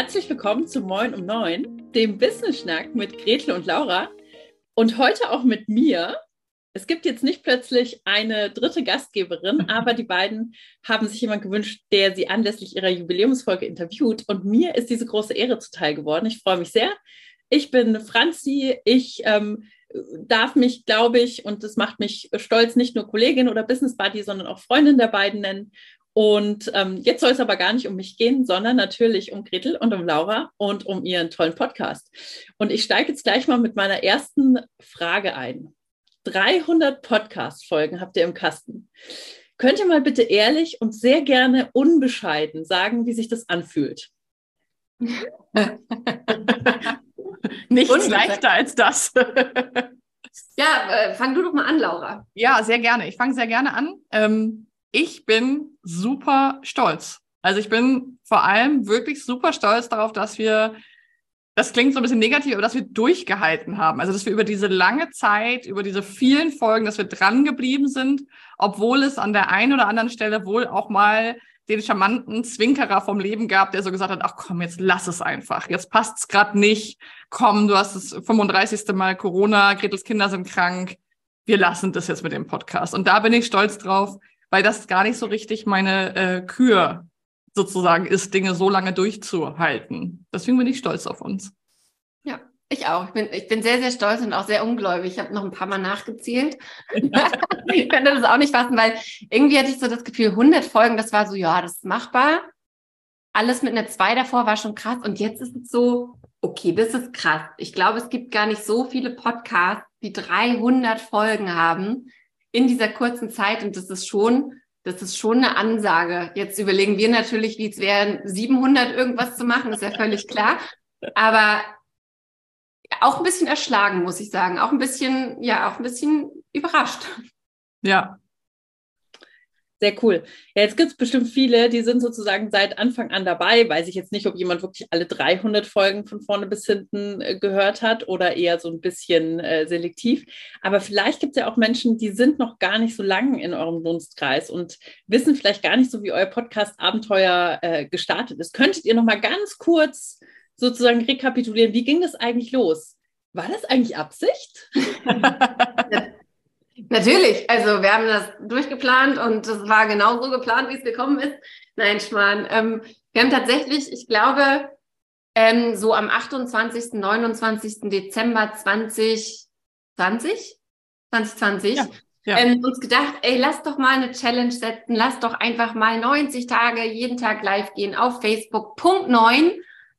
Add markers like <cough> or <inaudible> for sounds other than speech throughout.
Herzlich willkommen zu Moin um Neun, dem Business Schnack mit Gretel und Laura. Und heute auch mit mir. Es gibt jetzt nicht plötzlich eine dritte Gastgeberin, <laughs> aber die beiden haben sich jemand gewünscht, der sie anlässlich ihrer Jubiläumsfolge interviewt. Und mir ist diese große Ehre zuteil geworden. Ich freue mich sehr. Ich bin Franzi. Ich ähm, darf mich, glaube ich, und das macht mich stolz, nicht nur Kollegin oder Business Buddy, sondern auch Freundin der beiden nennen. Und ähm, jetzt soll es aber gar nicht um mich gehen, sondern natürlich um Gretel und um Laura und um ihren tollen Podcast. Und ich steige jetzt gleich mal mit meiner ersten Frage ein. 300 Podcast-Folgen habt ihr im Kasten. Könnt ihr mal bitte ehrlich und sehr gerne unbescheiden sagen, wie sich das anfühlt? <laughs> Nichts leichter als das. ja, äh, fang du doch mal an, Laura. Ja, sehr gerne. Ich fange sehr gerne an. Ähm, ich bin super stolz. Also ich bin vor allem wirklich super stolz darauf, dass wir, das klingt so ein bisschen negativ, aber dass wir durchgehalten haben. Also dass wir über diese lange Zeit, über diese vielen Folgen, dass wir dran geblieben sind, obwohl es an der einen oder anderen Stelle wohl auch mal den charmanten Zwinkerer vom Leben gab, der so gesagt hat, ach komm, jetzt lass es einfach. Jetzt passt es gerade nicht. Komm, du hast das 35. Mal Corona, Gretels Kinder sind krank. Wir lassen das jetzt mit dem Podcast. Und da bin ich stolz drauf, weil das gar nicht so richtig meine äh, Kür sozusagen ist, Dinge so lange durchzuhalten. Deswegen bin ich stolz auf uns. Ja, ich auch. Ich bin, ich bin sehr, sehr stolz und auch sehr ungläubig. Ich habe noch ein paar Mal nachgezählt. <laughs> ich könnte das auch nicht fassen, weil irgendwie hatte ich so das Gefühl, 100 Folgen, das war so, ja, das ist machbar. Alles mit einer 2 davor war schon krass. Und jetzt ist es so, okay, das ist krass. Ich glaube, es gibt gar nicht so viele Podcasts, die 300 Folgen haben in dieser kurzen Zeit und das ist schon, das ist schon eine Ansage. Jetzt überlegen wir natürlich, wie es wäre, 700 irgendwas zu machen, ist ja völlig klar. Aber auch ein bisschen erschlagen, muss ich sagen. Auch ein bisschen, ja, auch ein bisschen überrascht. Ja, sehr cool. Ja, jetzt gibt es bestimmt viele, die sind sozusagen seit Anfang an dabei. Weiß ich jetzt nicht, ob jemand wirklich alle 300 Folgen von vorne bis hinten äh, gehört hat oder eher so ein bisschen äh, selektiv. Aber vielleicht gibt es ja auch Menschen, die sind noch gar nicht so lange in eurem Dunstkreis und wissen vielleicht gar nicht so, wie euer Podcast-Abenteuer äh, gestartet ist. Könntet ihr noch mal ganz kurz sozusagen rekapitulieren, wie ging das eigentlich los? War das eigentlich Absicht? <laughs> <laughs> Natürlich, also wir haben das durchgeplant und es war genau so geplant, wie es gekommen ist. Nein, Schmarrn. Ähm, wir haben tatsächlich, ich glaube, ähm, so am 28., 29. Dezember 2020, 2020, ja, ja. Ähm, uns gedacht, ey, lass doch mal eine Challenge setzen, lass doch einfach mal 90 Tage jeden Tag live gehen auf Facebook. Punkt 9.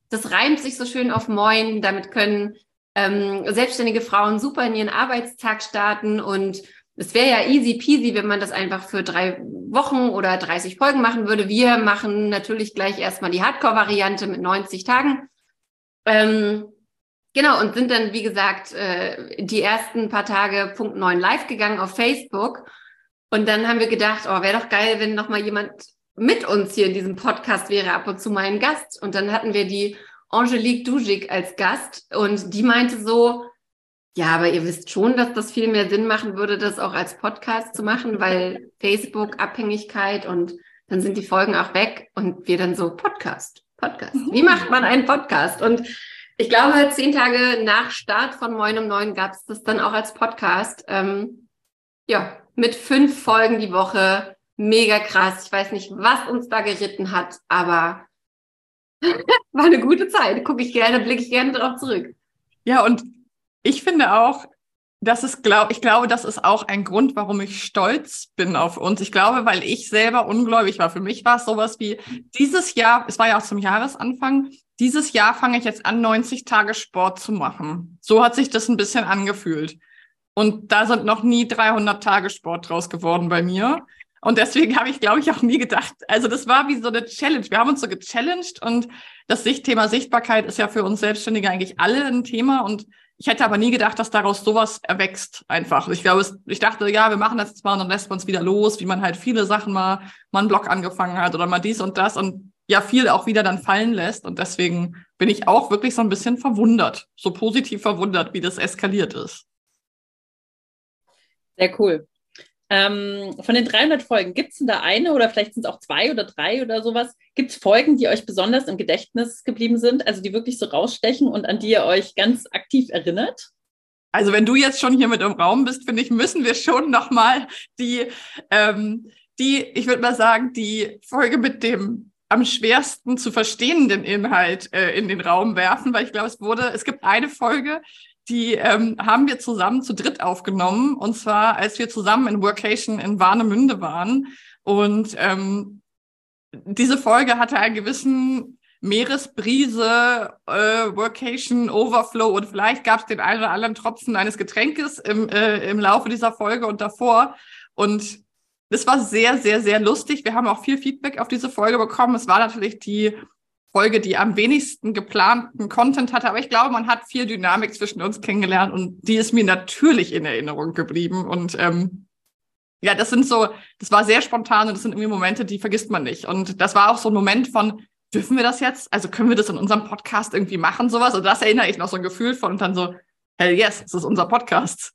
Das reimt sich so schön auf Moin. Damit können ähm, selbstständige Frauen super in ihren Arbeitstag starten und es wäre ja easy peasy, wenn man das einfach für drei Wochen oder 30 Folgen machen würde. Wir machen natürlich gleich erstmal die Hardcore-Variante mit 90 Tagen. Ähm, genau, und sind dann, wie gesagt, äh, die ersten paar Tage Punkt 9 live gegangen auf Facebook. Und dann haben wir gedacht, oh, wäre doch geil, wenn noch mal jemand mit uns hier in diesem Podcast wäre, ab und zu mal ein Gast. Und dann hatten wir die Angelique Dujik als Gast und die meinte so, ja, aber ihr wisst schon, dass das viel mehr Sinn machen würde, das auch als Podcast zu machen, weil Facebook, Abhängigkeit und dann sind die Folgen auch weg und wir dann so Podcast, Podcast. Wie macht man einen Podcast? Und ich glaube, zehn Tage nach Start von Moin um Neun gab es das dann auch als Podcast. Ähm, ja, mit fünf Folgen die Woche. Mega krass. Ich weiß nicht, was uns da geritten hat, aber <laughs> war eine gute Zeit. Gucke ich gerne, blicke ich gerne darauf zurück. Ja, und ich finde auch, das ist, glaub, ich glaube, das ist auch ein Grund, warum ich stolz bin auf uns. Ich glaube, weil ich selber ungläubig war. Für mich war es sowas wie dieses Jahr, es war ja auch zum Jahresanfang, dieses Jahr fange ich jetzt an, 90 Tage Sport zu machen. So hat sich das ein bisschen angefühlt. Und da sind noch nie 300 Tage Sport draus geworden bei mir. Und deswegen habe ich, glaube ich, auch nie gedacht, also das war wie so eine Challenge. Wir haben uns so gechallenged und das Thema Sichtbarkeit ist ja für uns Selbstständige eigentlich alle ein Thema und ich hätte aber nie gedacht, dass daraus sowas erwächst einfach. Ich glaube, ich dachte, ja, wir machen das jetzt mal und dann lässt man es wieder los, wie man halt viele Sachen mal, mal einen Blog angefangen hat oder mal dies und das und ja, viel auch wieder dann fallen lässt. Und deswegen bin ich auch wirklich so ein bisschen verwundert, so positiv verwundert, wie das eskaliert ist. Sehr cool. Ähm, von den 300 Folgen, gibt es denn da eine oder vielleicht sind es auch zwei oder drei oder sowas? Gibt es Folgen, die euch besonders im Gedächtnis geblieben sind, also die wirklich so rausstechen und an die ihr euch ganz aktiv erinnert? Also wenn du jetzt schon hier mit im Raum bist, finde ich, müssen wir schon nochmal die, ähm, die, ich würde mal sagen, die Folge mit dem am schwersten zu verstehenden Inhalt äh, in den Raum werfen, weil ich glaube, es wurde, es gibt eine Folge, die ähm, haben wir zusammen zu dritt aufgenommen. Und zwar, als wir zusammen in Workation in Warnemünde waren. Und ähm, diese Folge hatte einen gewissen Meeresbrise, äh, Workation, Overflow und vielleicht gab es den einen oder anderen Tropfen eines Getränkes im, äh, im Laufe dieser Folge und davor. Und das war sehr, sehr, sehr lustig. Wir haben auch viel Feedback auf diese Folge bekommen. Es war natürlich die Folge, die am wenigsten geplanten Content hatte. Aber ich glaube, man hat viel Dynamik zwischen uns kennengelernt und die ist mir natürlich in Erinnerung geblieben. Und ähm, ja, das sind so, das war sehr spontan und das sind irgendwie Momente, die vergisst man nicht. Und das war auch so ein Moment von, dürfen wir das jetzt? Also können wir das in unserem Podcast irgendwie machen, sowas? Und das erinnere ich noch so ein Gefühl von und dann so, hell yes, es ist unser Podcast.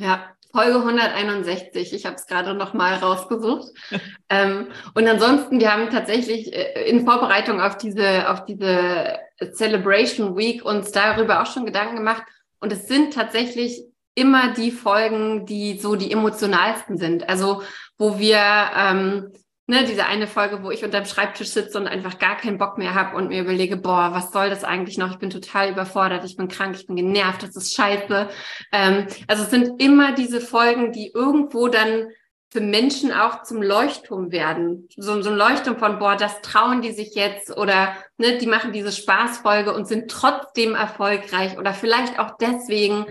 Ja, Folge 161. Ich habe es gerade noch mal rausgesucht. <laughs> ähm, und ansonsten, wir haben tatsächlich äh, in Vorbereitung auf diese, auf diese Celebration Week uns darüber auch schon Gedanken gemacht. Und es sind tatsächlich immer die Folgen, die so die emotionalsten sind. Also wo wir ähm, ne, diese eine Folge, wo ich unterm Schreibtisch sitze und einfach gar keinen Bock mehr habe und mir überlege, boah, was soll das eigentlich noch? Ich bin total überfordert, ich bin krank, ich bin genervt, das ist scheiße. Ähm, also es sind immer diese Folgen, die irgendwo dann für Menschen auch zum Leuchtturm werden. So, so ein Leuchtturm von, boah, das trauen die sich jetzt oder ne, die machen diese Spaßfolge und sind trotzdem erfolgreich oder vielleicht auch deswegen.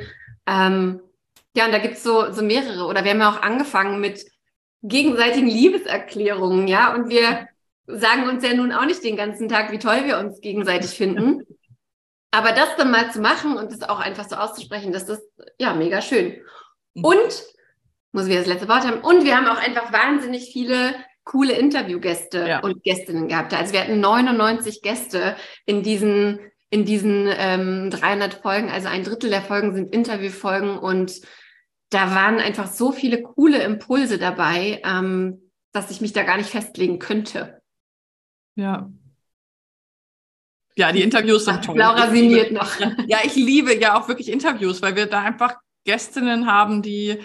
Ähm, ja, und da gibt's so, so mehrere. Oder wir haben ja auch angefangen mit gegenseitigen Liebeserklärungen, ja. Und wir sagen uns ja nun auch nicht den ganzen Tag, wie toll wir uns gegenseitig finden. Aber das dann mal zu machen und das auch einfach so auszusprechen, das ist ja mega schön. Mhm. Und, muss ich das letzte Wort haben, und wir haben auch einfach wahnsinnig viele coole Interviewgäste ja. und Gästinnen gehabt. Also wir hatten 99 Gäste in diesen, in diesen ähm, 300 Folgen. Also ein Drittel der Folgen sind Interviewfolgen und da waren einfach so viele coole Impulse dabei, ähm, dass ich mich da gar nicht festlegen könnte. Ja. Ja, die Interviews sind toll. Laura sinniert noch. Ja, ich liebe ja auch wirklich Interviews, weil wir da einfach Gästinnen haben, die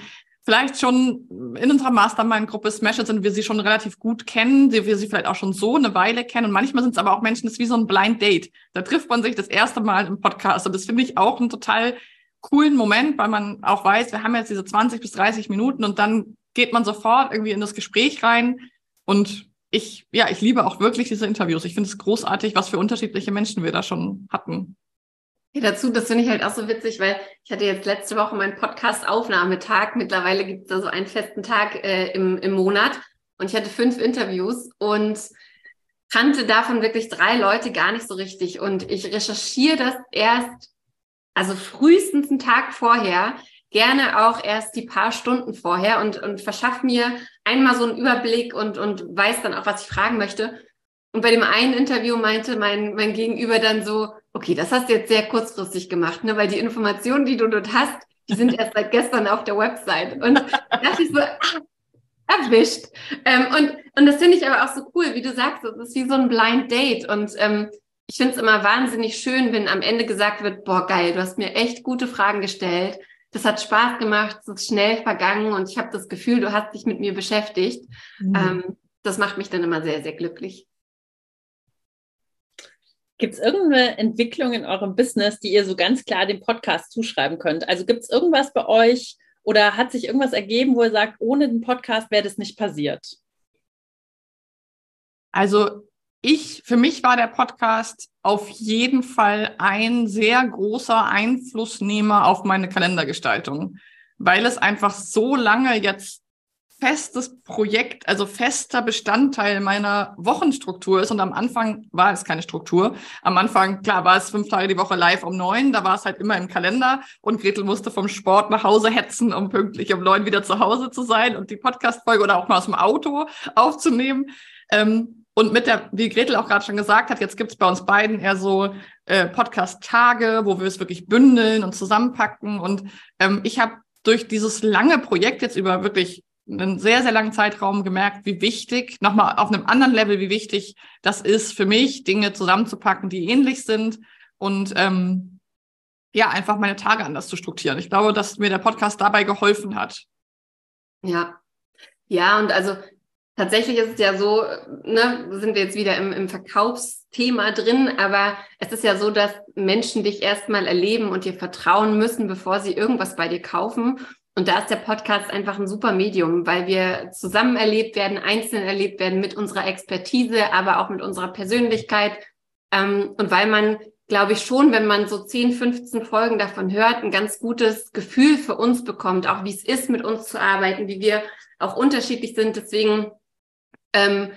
vielleicht schon in unserer Mastermind-Gruppe Smash sind, wir sie schon relativ gut kennen, wir sie vielleicht auch schon so eine Weile kennen. Und manchmal sind es aber auch Menschen, das ist wie so ein Blind Date. Da trifft man sich das erste Mal im Podcast. Und das finde ich auch ein total coolen Moment, weil man auch weiß, wir haben jetzt diese 20 bis 30 Minuten und dann geht man sofort irgendwie in das Gespräch rein. Und ich, ja, ich liebe auch wirklich diese Interviews. Ich finde es großartig, was für unterschiedliche Menschen wir da schon hatten. Ja, dazu, das finde ich halt auch so witzig, weil ich hatte jetzt letzte Woche meinen Podcast-Aufnahmetag. Mittlerweile gibt es da so einen festen Tag äh, im, im Monat. Und ich hatte fünf Interviews und kannte davon wirklich drei Leute gar nicht so richtig. Und ich recherchiere das erst also frühestens einen Tag vorher, gerne auch erst die paar Stunden vorher und, und verschaff mir einmal so einen Überblick und, und weiß dann auch, was ich fragen möchte. Und bei dem einen Interview meinte mein, mein Gegenüber dann so, okay, das hast du jetzt sehr kurzfristig gemacht, ne? weil die Informationen, die du dort hast, die sind <laughs> erst seit gestern auf der Website. Und da dachte ich so, ah, erwischt. Ähm, und, und das finde ich aber auch so cool, wie du sagst, es ist wie so ein Blind Date. Und ähm, ich finde es immer wahnsinnig schön, wenn am Ende gesagt wird, boah, geil, du hast mir echt gute Fragen gestellt. Das hat Spaß gemacht, es ist schnell vergangen und ich habe das Gefühl, du hast dich mit mir beschäftigt. Mhm. Ähm, das macht mich dann immer sehr, sehr glücklich. Gibt es irgendeine Entwicklung in eurem Business, die ihr so ganz klar dem Podcast zuschreiben könnt? Also gibt es irgendwas bei euch oder hat sich irgendwas ergeben, wo ihr sagt, ohne den Podcast wäre das nicht passiert? Also ich, für mich war der Podcast auf jeden Fall ein sehr großer Einflussnehmer auf meine Kalendergestaltung, weil es einfach so lange jetzt festes Projekt, also fester Bestandteil meiner Wochenstruktur ist. Und am Anfang war es keine Struktur. Am Anfang, klar, war es fünf Tage die Woche live um neun. Da war es halt immer im Kalender. Und Gretel musste vom Sport nach Hause hetzen, um pünktlich um neun wieder zu Hause zu sein und die Podcast-Folge oder auch mal aus dem Auto aufzunehmen. Ähm, und mit der, wie Gretel auch gerade schon gesagt hat, jetzt gibt's bei uns beiden eher so äh, Podcast-Tage, wo wir es wirklich bündeln und zusammenpacken. Und ähm, ich habe durch dieses lange Projekt jetzt über wirklich einen sehr, sehr langen Zeitraum gemerkt, wie wichtig, nochmal auf einem anderen Level, wie wichtig das ist für mich, Dinge zusammenzupacken, die ähnlich sind und ähm, ja, einfach meine Tage anders zu strukturieren. Ich glaube, dass mir der Podcast dabei geholfen hat. Ja. Ja, und also tatsächlich ist es ja so, ne, sind wir jetzt wieder im, im Verkaufsthema drin, aber es ist ja so, dass Menschen dich erstmal erleben und dir vertrauen müssen, bevor sie irgendwas bei dir kaufen. Und da ist der Podcast einfach ein super Medium, weil wir zusammen erlebt werden, einzeln erlebt werden mit unserer Expertise, aber auch mit unserer Persönlichkeit. Ähm, und weil man, glaube ich, schon, wenn man so 10, 15 Folgen davon hört, ein ganz gutes Gefühl für uns bekommt, auch wie es ist, mit uns zu arbeiten, wie wir auch unterschiedlich sind. Deswegen, ähm,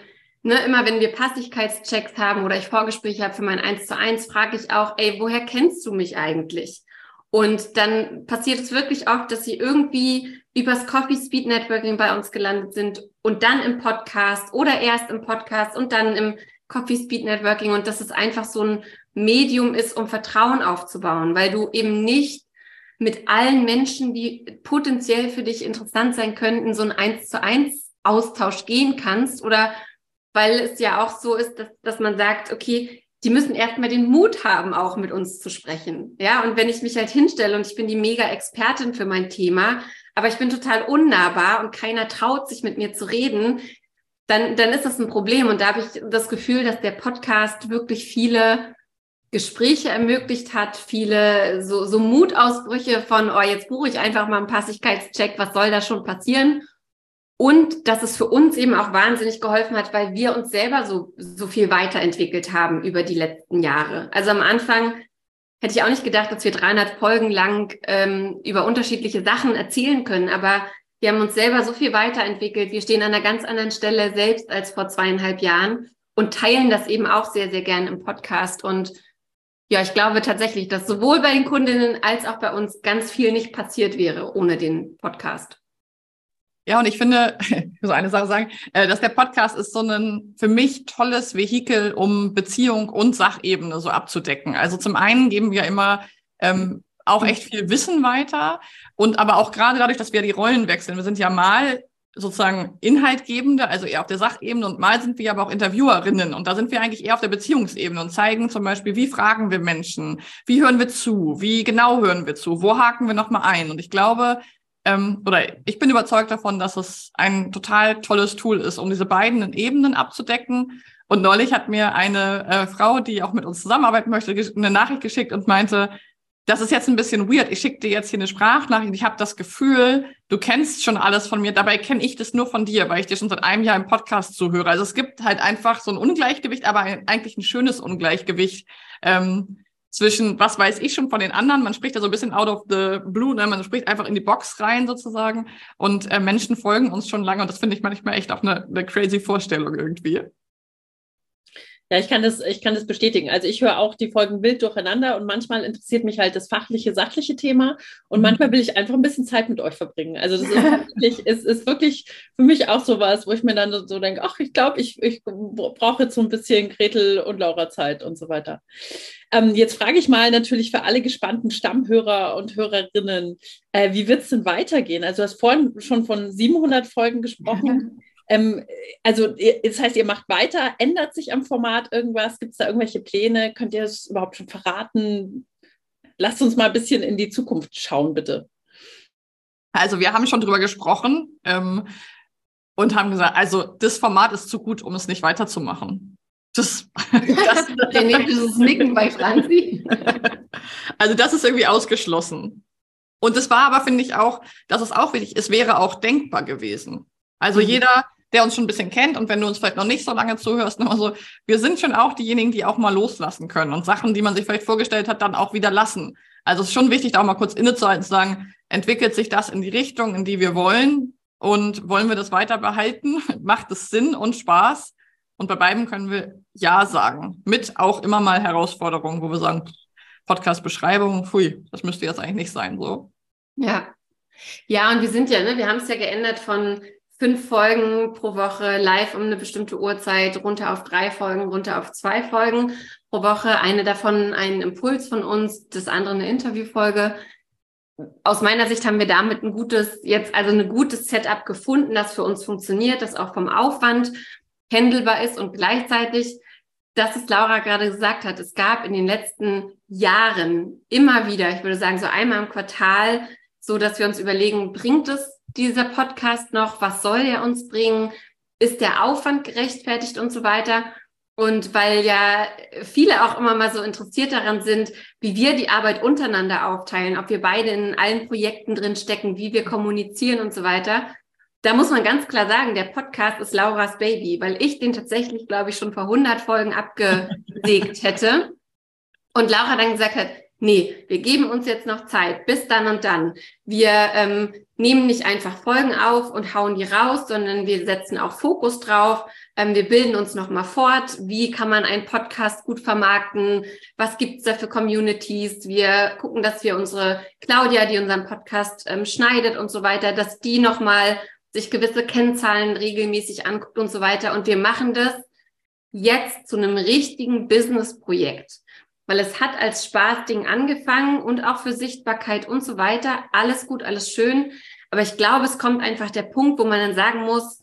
ne, immer wenn wir Passigkeitschecks haben oder ich Vorgespräche habe für mein 1 zu 1, frage ich auch, ey, woher kennst du mich eigentlich? Und dann passiert es wirklich oft, dass sie irgendwie übers Coffee Speed Networking bei uns gelandet sind und dann im Podcast oder erst im Podcast und dann im Coffee Speed Networking und dass es einfach so ein Medium ist, um Vertrauen aufzubauen, weil du eben nicht mit allen Menschen, die potenziell für dich interessant sein könnten, so ein eins zu eins Austausch gehen kannst oder weil es ja auch so ist, dass, dass man sagt, okay, die müssen erstmal den Mut haben, auch mit uns zu sprechen. Ja, und wenn ich mich halt hinstelle und ich bin die mega Expertin für mein Thema, aber ich bin total unnahbar und keiner traut sich mit mir zu reden, dann, dann ist das ein Problem. Und da habe ich das Gefühl, dass der Podcast wirklich viele Gespräche ermöglicht hat, viele so, so Mutausbrüche von, oh, jetzt buche ich einfach mal einen Passigkeitscheck, was soll da schon passieren? Und dass es für uns eben auch wahnsinnig geholfen hat, weil wir uns selber so, so viel weiterentwickelt haben über die letzten Jahre. Also am Anfang hätte ich auch nicht gedacht, dass wir 300 Folgen lang ähm, über unterschiedliche Sachen erzählen können, aber wir haben uns selber so viel weiterentwickelt. Wir stehen an einer ganz anderen Stelle selbst als vor zweieinhalb Jahren und teilen das eben auch sehr, sehr gern im Podcast. Und ja, ich glaube tatsächlich, dass sowohl bei den Kundinnen als auch bei uns ganz viel nicht passiert wäre ohne den Podcast. Ja, und ich finde, <laughs> ich muss eine Sache sagen, äh, dass der Podcast ist so ein für mich tolles Vehikel, um Beziehung und Sachebene so abzudecken. Also zum einen geben wir immer ähm, auch echt viel Wissen weiter und aber auch gerade dadurch, dass wir die Rollen wechseln. Wir sind ja mal sozusagen Inhaltgebende, also eher auf der Sachebene und mal sind wir aber auch Interviewerinnen und da sind wir eigentlich eher auf der Beziehungsebene und zeigen zum Beispiel, wie fragen wir Menschen, wie hören wir zu, wie genau hören wir zu, wo haken wir nochmal ein und ich glaube, ähm, oder ich bin überzeugt davon, dass es ein total tolles Tool ist, um diese beiden Ebenen abzudecken. Und neulich hat mir eine äh, Frau, die auch mit uns zusammenarbeiten möchte, eine Nachricht geschickt und meinte, das ist jetzt ein bisschen weird. Ich schicke dir jetzt hier eine Sprachnachricht. Ich habe das Gefühl, du kennst schon alles von mir. Dabei kenne ich das nur von dir, weil ich dir schon seit einem Jahr im Podcast zuhöre. Also es gibt halt einfach so ein Ungleichgewicht, aber ein, eigentlich ein schönes Ungleichgewicht. Ähm, zwischen, was weiß ich schon von den anderen, man spricht da so ein bisschen out of the blue, ne? man spricht einfach in die Box rein sozusagen und äh, Menschen folgen uns schon lange und das finde ich manchmal echt auch eine, eine crazy Vorstellung irgendwie. Ja, ich kann das, ich kann das bestätigen. Also ich höre auch die Folgen wild durcheinander und manchmal interessiert mich halt das fachliche, sachliche Thema und mhm. manchmal will ich einfach ein bisschen Zeit mit euch verbringen. Also das ist wirklich, es ist wirklich für mich auch so was, wo ich mir dann so denke, ach, ich glaube, ich, ich brauche jetzt so ein bisschen Gretel und Laura Zeit und so weiter. Ähm, jetzt frage ich mal natürlich für alle gespannten Stammhörer und Hörerinnen, äh, wie wird es denn weitergehen? Also du hast vorhin schon von 700 Folgen gesprochen. <laughs> Ähm, also das heißt, ihr macht weiter, ändert sich am Format irgendwas? Gibt es da irgendwelche Pläne? Könnt ihr es überhaupt schon verraten? Lasst uns mal ein bisschen in die Zukunft schauen, bitte. Also wir haben schon drüber gesprochen ähm, und haben gesagt, also das Format ist zu gut, um es nicht weiterzumachen. Das, <laughs> das, dieses Nicken bei Franzi. <laughs> Also das ist irgendwie ausgeschlossen. Und es war aber, finde ich auch, dass es auch wichtig, es wäre auch denkbar gewesen. Also mhm. jeder, der uns schon ein bisschen kennt und wenn du uns vielleicht noch nicht so lange zuhörst, <laughs> noch so, wir sind schon auch diejenigen, die auch mal loslassen können und Sachen, die man sich vielleicht vorgestellt hat, dann auch wieder lassen. Also es ist schon wichtig, da auch mal kurz innezuhalten, zu sagen, entwickelt sich das in die Richtung, in die wir wollen und wollen wir das weiter behalten? <laughs> Macht es Sinn und Spaß? Und bei beiden können wir Ja sagen. Mit auch immer mal Herausforderungen, wo wir sagen, Podcast-Beschreibung, pfui, das müsste jetzt eigentlich nicht sein, so. Ja. Ja, und wir sind ja, ne, wir haben es ja geändert von fünf Folgen pro Woche live um eine bestimmte Uhrzeit, runter auf drei Folgen, runter auf zwei Folgen pro Woche. Eine davon ein Impuls von uns, das andere eine Interviewfolge. aus meiner Sicht haben wir damit ein gutes, jetzt also ein gutes Setup gefunden, das für uns funktioniert, das auch vom Aufwand handelbar ist und gleichzeitig, das ist Laura gerade gesagt hat, es gab in den letzten Jahren immer wieder, ich würde sagen so einmal im Quartal, so dass wir uns überlegen, bringt es dieser Podcast noch? Was soll er uns bringen? Ist der Aufwand gerechtfertigt und so weiter? Und weil ja viele auch immer mal so interessiert daran sind, wie wir die Arbeit untereinander aufteilen, ob wir beide in allen Projekten drin stecken, wie wir kommunizieren und so weiter. Da muss man ganz klar sagen, der Podcast ist Lauras Baby, weil ich den tatsächlich, glaube ich, schon vor 100 Folgen abgesägt <laughs> hätte. Und Laura dann gesagt hat, nee, wir geben uns jetzt noch Zeit, bis dann und dann. Wir ähm, nehmen nicht einfach Folgen auf und hauen die raus, sondern wir setzen auch Fokus drauf. Ähm, wir bilden uns nochmal fort. Wie kann man einen Podcast gut vermarkten? Was gibt's da für Communities? Wir gucken, dass wir unsere Claudia, die unseren Podcast ähm, schneidet und so weiter, dass die nochmal sich gewisse Kennzahlen regelmäßig anguckt und so weiter. Und wir machen das jetzt zu einem richtigen Business-Projekt weil es hat als Spaßding angefangen und auch für Sichtbarkeit und so weiter. Alles gut, alles schön. Aber ich glaube, es kommt einfach der Punkt, wo man dann sagen muss,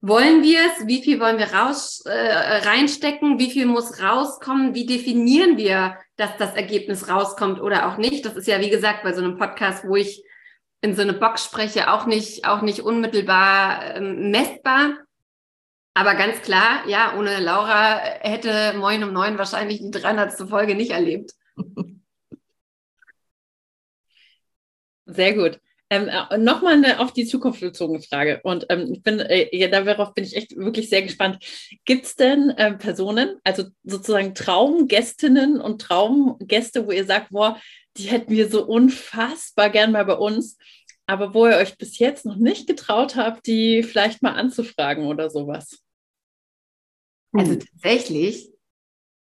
wollen wir es? Wie viel wollen wir raus, äh, reinstecken? Wie viel muss rauskommen? Wie definieren wir, dass das Ergebnis rauskommt oder auch nicht? Das ist ja, wie gesagt, bei so einem Podcast, wo ich in so eine Box spreche, auch nicht, auch nicht unmittelbar ähm, messbar. Aber ganz klar, ja, ohne Laura hätte Moin um neun wahrscheinlich die 300. Folge nicht erlebt. Sehr gut. Ähm, äh, Nochmal eine auf die Zukunft bezogene Frage. Und ähm, ich bin, äh, ja, darauf bin ich echt wirklich sehr gespannt. Gibt es denn äh, Personen, also sozusagen Traumgästinnen und Traumgäste, wo ihr sagt, boah, die hätten wir so unfassbar gern mal bei uns, aber wo ihr euch bis jetzt noch nicht getraut habt, die vielleicht mal anzufragen oder sowas? Also hm. tatsächlich,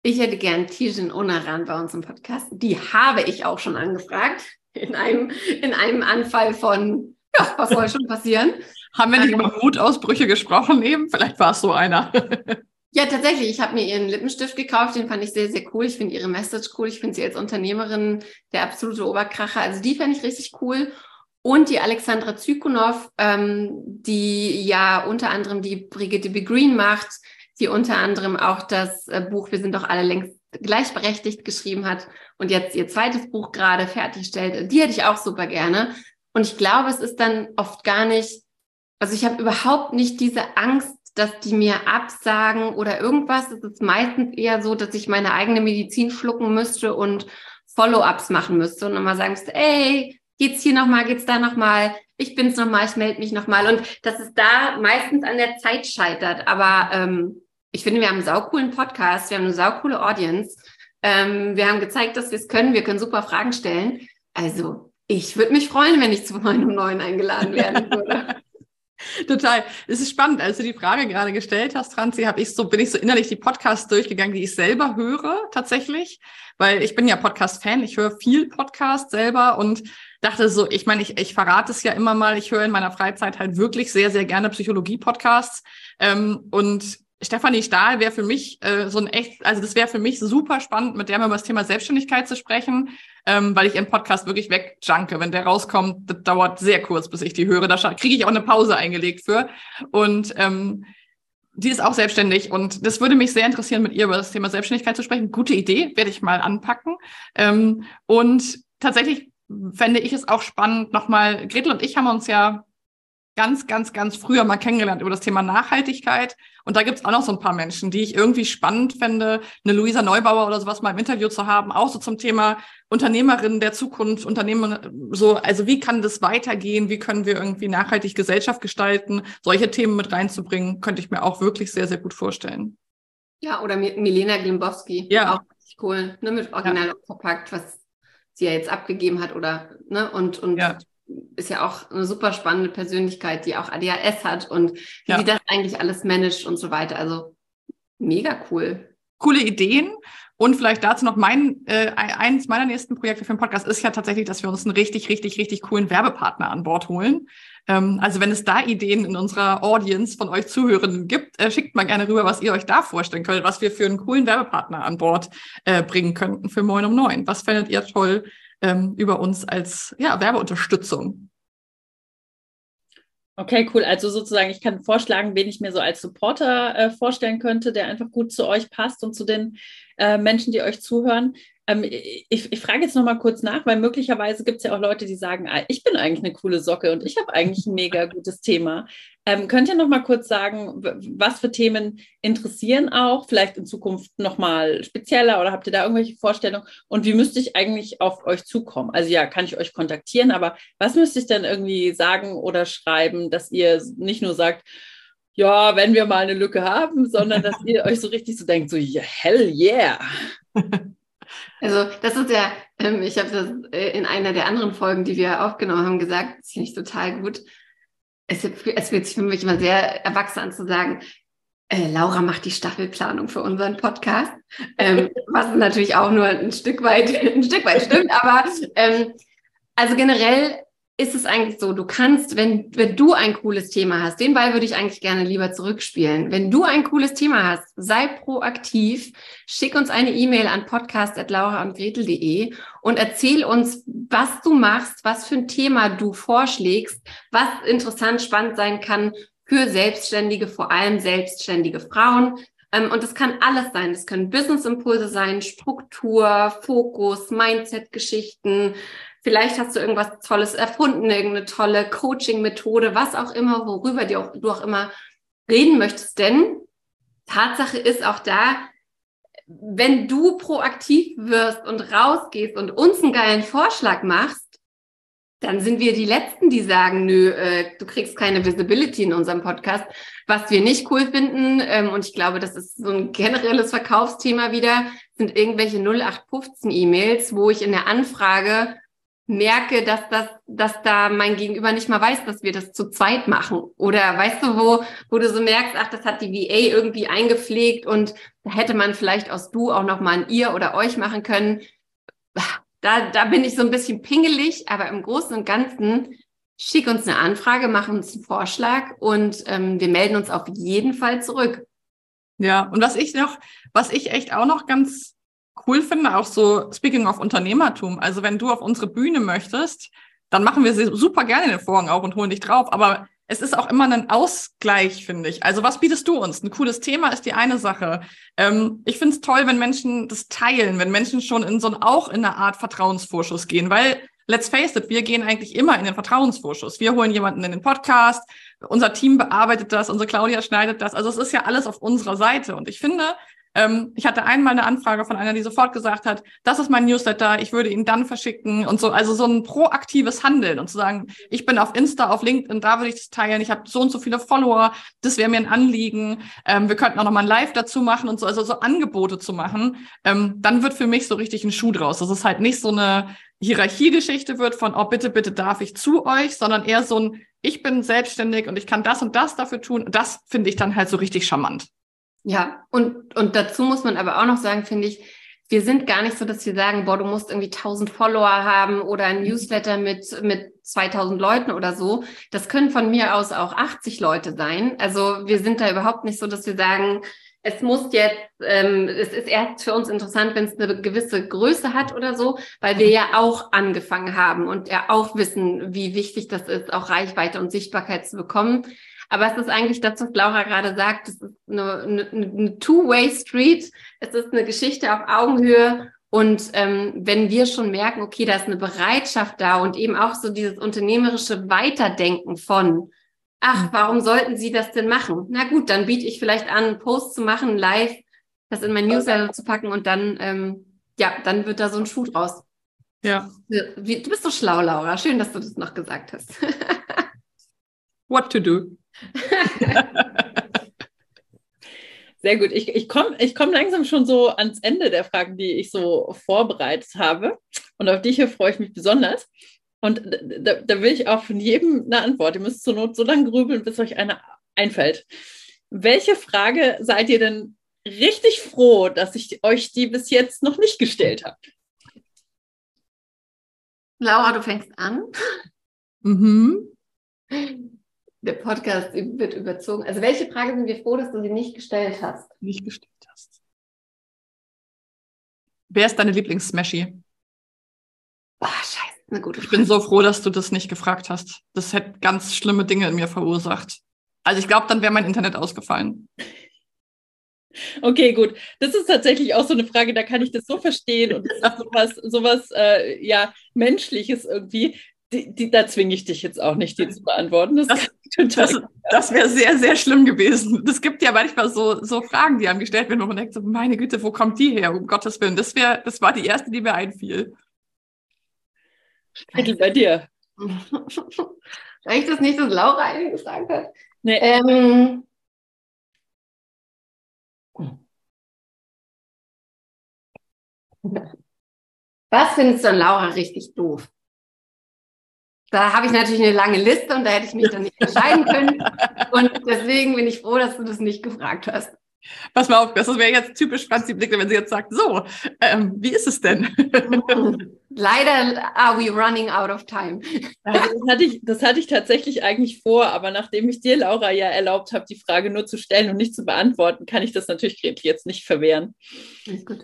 ich hätte gern Tijin Onaran bei uns im Podcast. Die habe ich auch schon angefragt. In einem, in einem Anfall von, ja, was soll schon passieren? Haben wir nicht über Mutausbrüche gesprochen eben? Vielleicht war es so einer. <laughs> Ja, tatsächlich. Ich habe mir ihren Lippenstift gekauft, den fand ich sehr, sehr cool. Ich finde ihre Message cool. Ich finde sie als Unternehmerin der absolute Oberkracher. Also die fand ich richtig cool. Und die Alexandra Zykunov, ähm, die ja unter anderem die Brigitte B. Green macht, die unter anderem auch das äh, Buch Wir sind doch alle längst gleichberechtigt geschrieben hat und jetzt ihr zweites Buch gerade fertigstellt. Die hätte ich auch super gerne. Und ich glaube, es ist dann oft gar nicht, also ich habe überhaupt nicht diese Angst, dass die mir absagen oder irgendwas. Es ist meistens eher so, dass ich meine eigene Medizin schlucken müsste und Follow-ups machen müsste und immer sagen müsste, ey, geht's hier nochmal, geht's da nochmal, ich bin's nochmal, ich melde mich nochmal. Und dass es da meistens an der Zeit scheitert. Aber ähm, ich finde, wir haben einen saucoolen Podcast, wir haben eine saucoole Audience. Ähm, wir haben gezeigt, dass wir es können. Wir können super Fragen stellen. Also, ich würde mich freuen, wenn ich zu 9 um 9 eingeladen werden <laughs> würde. Total. Es ist spannend. Als du die Frage gerade gestellt hast, Franzi, habe ich so, bin ich so innerlich die Podcasts durchgegangen, die ich selber höre, tatsächlich. Weil ich bin ja Podcast-Fan. Ich höre viel Podcast selber und dachte so, ich meine, ich, ich verrate es ja immer mal. Ich höre in meiner Freizeit halt wirklich sehr, sehr gerne Psychologie-Podcasts. Ähm, und Stefanie Stahl wäre für mich äh, so ein echt, also das wäre für mich super spannend, mit der mal über das Thema Selbstständigkeit zu sprechen, ähm, weil ich im Podcast wirklich wegjunke. Wenn der rauskommt, das dauert sehr kurz, bis ich die höre. Da kriege ich auch eine Pause eingelegt für. Und ähm, die ist auch selbstständig und das würde mich sehr interessieren, mit ihr über das Thema Selbstständigkeit zu sprechen. Gute Idee, werde ich mal anpacken. Ähm, und tatsächlich fände ich es auch spannend, nochmal, Gretel und ich haben uns ja ganz, ganz, ganz früher mal kennengelernt über das Thema Nachhaltigkeit. Und da gibt's auch noch so ein paar Menschen, die ich irgendwie spannend fände, eine Luisa Neubauer oder sowas mal im Interview zu haben, auch so zum Thema Unternehmerin der Zukunft, Unternehmen, so, also wie kann das weitergehen? Wie können wir irgendwie nachhaltig Gesellschaft gestalten? Solche Themen mit reinzubringen, könnte ich mir auch wirklich sehr, sehr gut vorstellen. Ja, oder Milena Glimbowski. Ja. Auch richtig cool, ne, mit Original ja. verpackt, was sie ja jetzt abgegeben hat oder, ne, und, und ja ist ja auch eine super spannende Persönlichkeit, die auch ADHS hat und wie ja. sie das eigentlich alles managt und so weiter. Also mega cool. Coole Ideen. Und vielleicht dazu noch mein, äh, eins meiner nächsten Projekte für den Podcast ist ja tatsächlich, dass wir uns einen richtig, richtig, richtig coolen Werbepartner an Bord holen. Ähm, also wenn es da Ideen in unserer Audience von euch Zuhörenden gibt, äh, schickt mal gerne rüber, was ihr euch da vorstellen könnt, was wir für einen coolen Werbepartner an Bord äh, bringen könnten für Moin um Neun. Was fändet ihr toll, ähm, über uns als ja, Werbeunterstützung. Okay, cool. Also sozusagen, ich kann vorschlagen, wen ich mir so als Supporter äh, vorstellen könnte, der einfach gut zu euch passt und zu den äh, Menschen, die euch zuhören. Ähm, ich, ich frage jetzt noch mal kurz nach, weil möglicherweise gibt es ja auch Leute, die sagen, ah, ich bin eigentlich eine coole Socke und ich habe eigentlich ein mega gutes Thema. Ähm, könnt ihr noch mal kurz sagen, was für Themen interessieren auch? Vielleicht in Zukunft noch mal spezieller oder habt ihr da irgendwelche Vorstellungen? Und wie müsste ich eigentlich auf euch zukommen? Also ja, kann ich euch kontaktieren, aber was müsste ich denn irgendwie sagen oder schreiben, dass ihr nicht nur sagt, ja, wenn wir mal eine Lücke haben, sondern dass ihr <laughs> euch so richtig so denkt, so yeah, hell yeah. <laughs> Also das ist ja, ähm, ich habe das äh, in einer der anderen Folgen, die wir aufgenommen haben, gesagt, das finde ich total gut. Es, es fühlt sich für mich immer sehr erwachsen an zu sagen, äh, Laura macht die Staffelplanung für unseren Podcast, ähm, <laughs> was natürlich auch nur ein Stück weit, ein Stück weit stimmt, aber ähm, also generell ist es eigentlich so, du kannst, wenn, wenn du ein cooles Thema hast, den Ball würde ich eigentlich gerne lieber zurückspielen. Wenn du ein cooles Thema hast, sei proaktiv, schick uns eine E-Mail an podcast.lauraundgretel.de und erzähl uns, was du machst, was für ein Thema du vorschlägst, was interessant, spannend sein kann für Selbstständige, vor allem selbstständige Frauen. Ähm, und das kann alles sein. Das können Business-Impulse sein, Struktur, Fokus, Mindset-Geschichten, Vielleicht hast du irgendwas Tolles erfunden, irgendeine tolle Coaching-Methode, was auch immer, worüber du auch, du auch immer reden möchtest. Denn Tatsache ist auch da, wenn du proaktiv wirst und rausgehst und uns einen geilen Vorschlag machst, dann sind wir die Letzten, die sagen, nö, äh, du kriegst keine Visibility in unserem Podcast, was wir nicht cool finden. Ähm, und ich glaube, das ist so ein generelles Verkaufsthema wieder, sind irgendwelche 0815 E-Mails, wo ich in der Anfrage merke, dass das, dass da mein Gegenüber nicht mal weiß, dass wir das zu zweit machen. Oder weißt du, wo, wo du so merkst, ach, das hat die VA irgendwie eingepflegt und da hätte man vielleicht aus du auch noch mal ein ihr oder euch machen können. Da, da bin ich so ein bisschen pingelig, aber im Großen und Ganzen schick uns eine Anfrage, mach uns einen Vorschlag und ähm, wir melden uns auf jeden Fall zurück. Ja, und was ich noch, was ich echt auch noch ganz cool finde, auch so speaking of Unternehmertum. Also wenn du auf unsere Bühne möchtest, dann machen wir super gerne den Vorhang auf und holen dich drauf. Aber es ist auch immer ein Ausgleich, finde ich. Also was bietest du uns? Ein cooles Thema ist die eine Sache. Ähm, ich finde es toll, wenn Menschen das teilen, wenn Menschen schon in so ein, auch in eine Art Vertrauensvorschuss gehen, weil let's face it, wir gehen eigentlich immer in den Vertrauensvorschuss. Wir holen jemanden in den Podcast, unser Team bearbeitet das, unsere Claudia schneidet das. Also es ist ja alles auf unserer Seite. Und ich finde, ähm, ich hatte einmal eine Anfrage von einer, die sofort gesagt hat, das ist mein Newsletter, ich würde ihn dann verschicken und so. Also so ein proaktives Handeln und zu sagen, ich bin auf Insta, auf LinkedIn, da würde ich das teilen, ich habe so und so viele Follower, das wäre mir ein Anliegen. Ähm, wir könnten auch noch mal ein Live dazu machen und so, also so Angebote zu machen. Ähm, dann wird für mich so richtig ein Schuh draus. Das ist halt nicht so eine Hierarchiegeschichte wird von, oh, bitte, bitte darf ich zu euch, sondern eher so ein, ich bin selbstständig und ich kann das und das dafür tun. Das finde ich dann halt so richtig charmant. Ja, und, und dazu muss man aber auch noch sagen, finde ich, wir sind gar nicht so, dass wir sagen, boah, du musst irgendwie 1000 Follower haben oder ein Newsletter mit, mit 2000 Leuten oder so. Das können von mir aus auch 80 Leute sein. Also wir sind da überhaupt nicht so, dass wir sagen, es muss jetzt, ähm, es ist erst für uns interessant, wenn es eine gewisse Größe hat oder so, weil wir ja auch angefangen haben und ja auch wissen, wie wichtig das ist, auch Reichweite und Sichtbarkeit zu bekommen. Aber es ist eigentlich das, was Laura gerade sagt. Es ist eine, eine, eine Two-Way-Street. Es ist eine Geschichte auf Augenhöhe. Und ähm, wenn wir schon merken, okay, da ist eine Bereitschaft da und eben auch so dieses unternehmerische Weiterdenken von, ach, warum sollten Sie das denn machen? Na gut, dann biete ich vielleicht an, einen Post zu machen, live, das in mein Newsletter zu packen und dann, ähm, ja, dann wird da so ein Schuh draus. Ja. Du bist so schlau, Laura. Schön, dass du das noch gesagt hast. <laughs> What to do? <laughs> Sehr gut. Ich, ich komme ich komm langsam schon so ans Ende der Fragen, die ich so vorbereitet habe. Und auf die hier freue ich mich besonders. Und da, da will ich auch von jedem eine Antwort. Ihr müsst zur Not so lange grübeln, bis euch eine einfällt. Welche Frage seid ihr denn richtig froh, dass ich euch die bis jetzt noch nicht gestellt habe? Laura, du fängst an. Mhm <laughs> der Podcast wird überzogen. Also welche Frage sind wir froh, dass du sie nicht gestellt hast? Nicht gestellt hast. Wer ist deine Lieblings-Smashy? Oh, scheiße, eine gute Ich Frage. bin so froh, dass du das nicht gefragt hast. Das hätte ganz schlimme Dinge in mir verursacht. Also ich glaube, dann wäre mein Internet ausgefallen. Okay, gut. Das ist tatsächlich auch so eine Frage, da kann ich das so verstehen und das <laughs> ist sowas, sowas äh, ja, Menschliches irgendwie. Die, die, da zwinge ich dich jetzt auch nicht, die zu beantworten. Das, Das- Das, das wäre sehr, sehr schlimm gewesen. Es gibt ja manchmal so, so Fragen, die einem gestellt werden, wo man denkt, so, meine Güte, wo kommt die her? Um Gottes Willen. Das wäre, das war die erste, die mir einfiel. Mittel bei dir. <laughs> Reicht das nicht, dass Laura eine gesagt hat? Nee. Ähm, was findest du an Laura richtig doof? Da habe ich natürlich eine lange Liste und da hätte ich mich dann nicht <laughs> entscheiden können. Und deswegen bin ich froh, dass du das nicht gefragt hast. Pass mal auf, das wäre jetzt typisch Franzi Blickle, wenn sie jetzt sagt, so, ähm, wie ist es denn? <laughs> Leider are we running out of time. <laughs> Also das, hatte ich, das hatte ich tatsächlich eigentlich vor, aber nachdem ich dir, Laura, ja erlaubt habe, die Frage nur zu stellen und nicht zu beantworten, kann ich das natürlich jetzt nicht verwehren.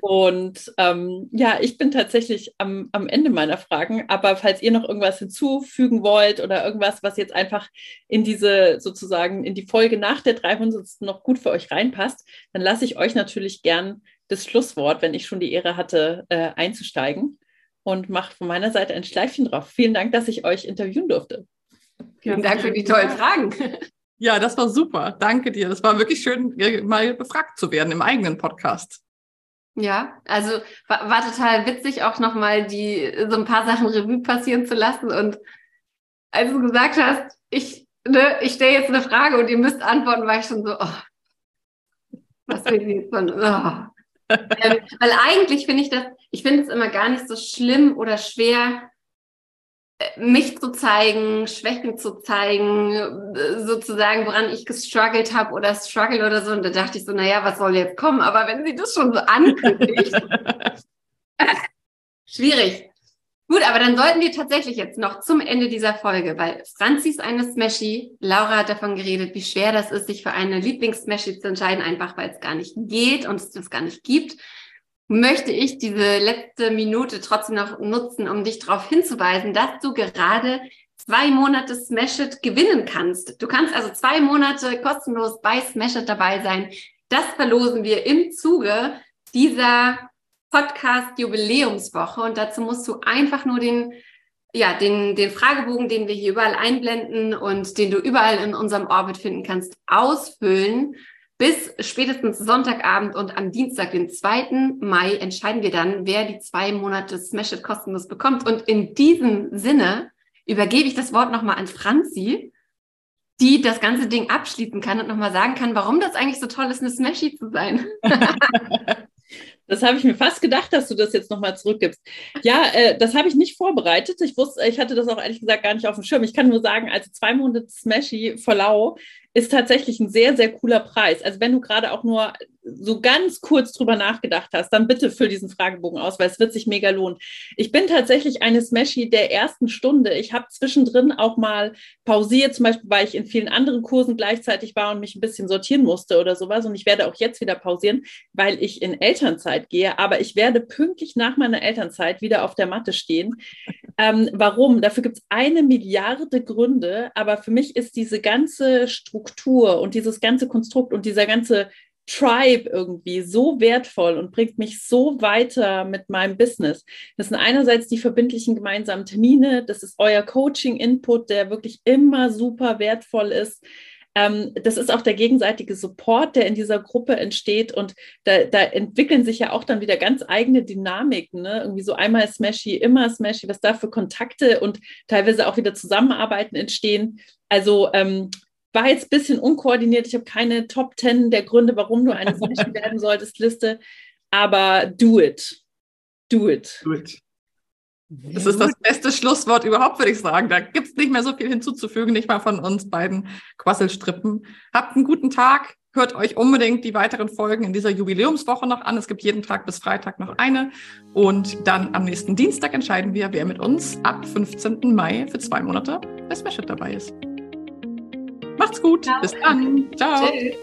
Und ähm, ja, ich bin tatsächlich am, am Ende meiner Fragen, aber falls ihr noch irgendwas hinzufügen wollt oder irgendwas, was jetzt einfach in diese sozusagen in die Folge nach der 300. noch gut für euch reinpasst, dann lasse ich euch natürlich gern das Schlusswort, wenn ich schon die Ehre hatte, äh, einzusteigen und mache von meiner Seite ein Schleifchen drauf. Vielen Dank, dass ich euch interviewen durfte. Vielen Dank für die tollen Fragen. Ja, das war super. Danke dir. Das war wirklich schön, äh, mal befragt zu werden im eigenen Podcast. Ja, also war, war total witzig, auch nochmal die so ein paar Sachen Revue passieren zu lassen. Und als du gesagt hast, ich, ne, ich stelle jetzt eine Frage und ihr müsst antworten, war ich schon so, oh, was will sie jetzt von, oh. <laughs> ähm, Weil eigentlich finde ich das, ich finde es immer gar nicht so schlimm oder schwer, äh, mich zu zeigen, Schwächen zu zeigen, äh, sozusagen, woran ich gestruggelt habe oder struggle oder so. Und da dachte ich so, naja, was soll jetzt kommen? Aber wenn sie das schon so ankündigt, <laughs> schwierig. Gut, aber dann sollten wir tatsächlich jetzt noch zum Ende dieser Folge, weil Franzi ist eine Smashy, Laura hat davon geredet, wie schwer das ist, sich für eine Lieblings-Smashy zu entscheiden, einfach weil es gar nicht geht und es das gar nicht gibt möchte ich diese letzte Minute trotzdem noch nutzen, um dich darauf hinzuweisen, dass du gerade zwei Monate Smash It gewinnen kannst. Du kannst also zwei Monate kostenlos bei Smash It dabei sein. Das verlosen wir im Zuge dieser Podcast-Jubiläumswoche und dazu musst du einfach nur den ja, den, den Fragebogen, den wir hier überall einblenden und den du überall in unserem Orbit finden kannst, ausfüllen bis spätestens Sonntagabend und am Dienstag, den 2. Mai, entscheiden wir dann, wer die zwei Monate Smash It kostenlos bekommt. Und in diesem Sinne übergebe ich das Wort nochmal an Franzi, die das ganze Ding abschließen kann und nochmal sagen kann, warum das eigentlich so toll ist, eine Smashy zu sein. <laughs> <laughs> Das habe ich mir fast gedacht, dass du das jetzt nochmal zurückgibst. Ja, äh, das habe ich nicht vorbereitet. Ich wusste, ich hatte das auch ehrlich gesagt gar nicht auf dem Schirm. Ich kann nur sagen, also zwei Monate Smashy Lau ist tatsächlich ein sehr, sehr cooler Preis. Also wenn du gerade auch nur so ganz kurz drüber nachgedacht hast, dann bitte füll diesen Fragebogen aus, weil es wird sich mega lohnen. Ich bin tatsächlich eine Smashy der ersten Stunde. Ich habe zwischendrin auch mal pausiert, zum Beispiel, weil ich in vielen anderen Kursen gleichzeitig war und mich ein bisschen sortieren musste oder sowas. Und ich werde auch jetzt wieder pausieren, weil ich in Elternzeit gehe. Aber ich werde pünktlich nach meiner Elternzeit wieder auf der Matte stehen. Ähm, warum? Dafür gibt es eine Milliarde Gründe. Aber für mich ist diese ganze Struktur und dieses ganze Konstrukt und dieser ganze Tribe irgendwie so wertvoll und bringt mich so weiter mit meinem Business. Das sind einerseits die verbindlichen gemeinsamen Termine, das ist euer Coaching-Input, der wirklich immer super wertvoll ist. Ähm, das ist auch der gegenseitige Support, der in dieser Gruppe entsteht und da, da entwickeln sich ja auch dann wieder ganz eigene Dynamiken. Ne? Irgendwie so einmal Smashy, immer Smashy, was da für Kontakte und teilweise auch wieder Zusammenarbeiten entstehen. Also ähm, war jetzt ein bisschen unkoordiniert. Ich habe keine Top 10 der Gründe, warum du eine Smashy <laughs> werden solltest, Liste. Aber do it. Do it. Gut. Das ist das beste Schlusswort überhaupt, würde ich sagen. Da gibt es nicht mehr so viel hinzuzufügen, nicht mal von uns beiden Quasselstrippen. Habt einen guten Tag. Hört euch unbedingt die weiteren Folgen in dieser Jubiläumswoche noch an. Es gibt jeden Tag bis Freitag noch eine. Und dann am nächsten Dienstag entscheiden wir, wer mit uns ab 15. Mai für zwei Monate bei Smash It dabei ist. Macht's gut. Ciao. Bis dann. Ciao. Tschüss.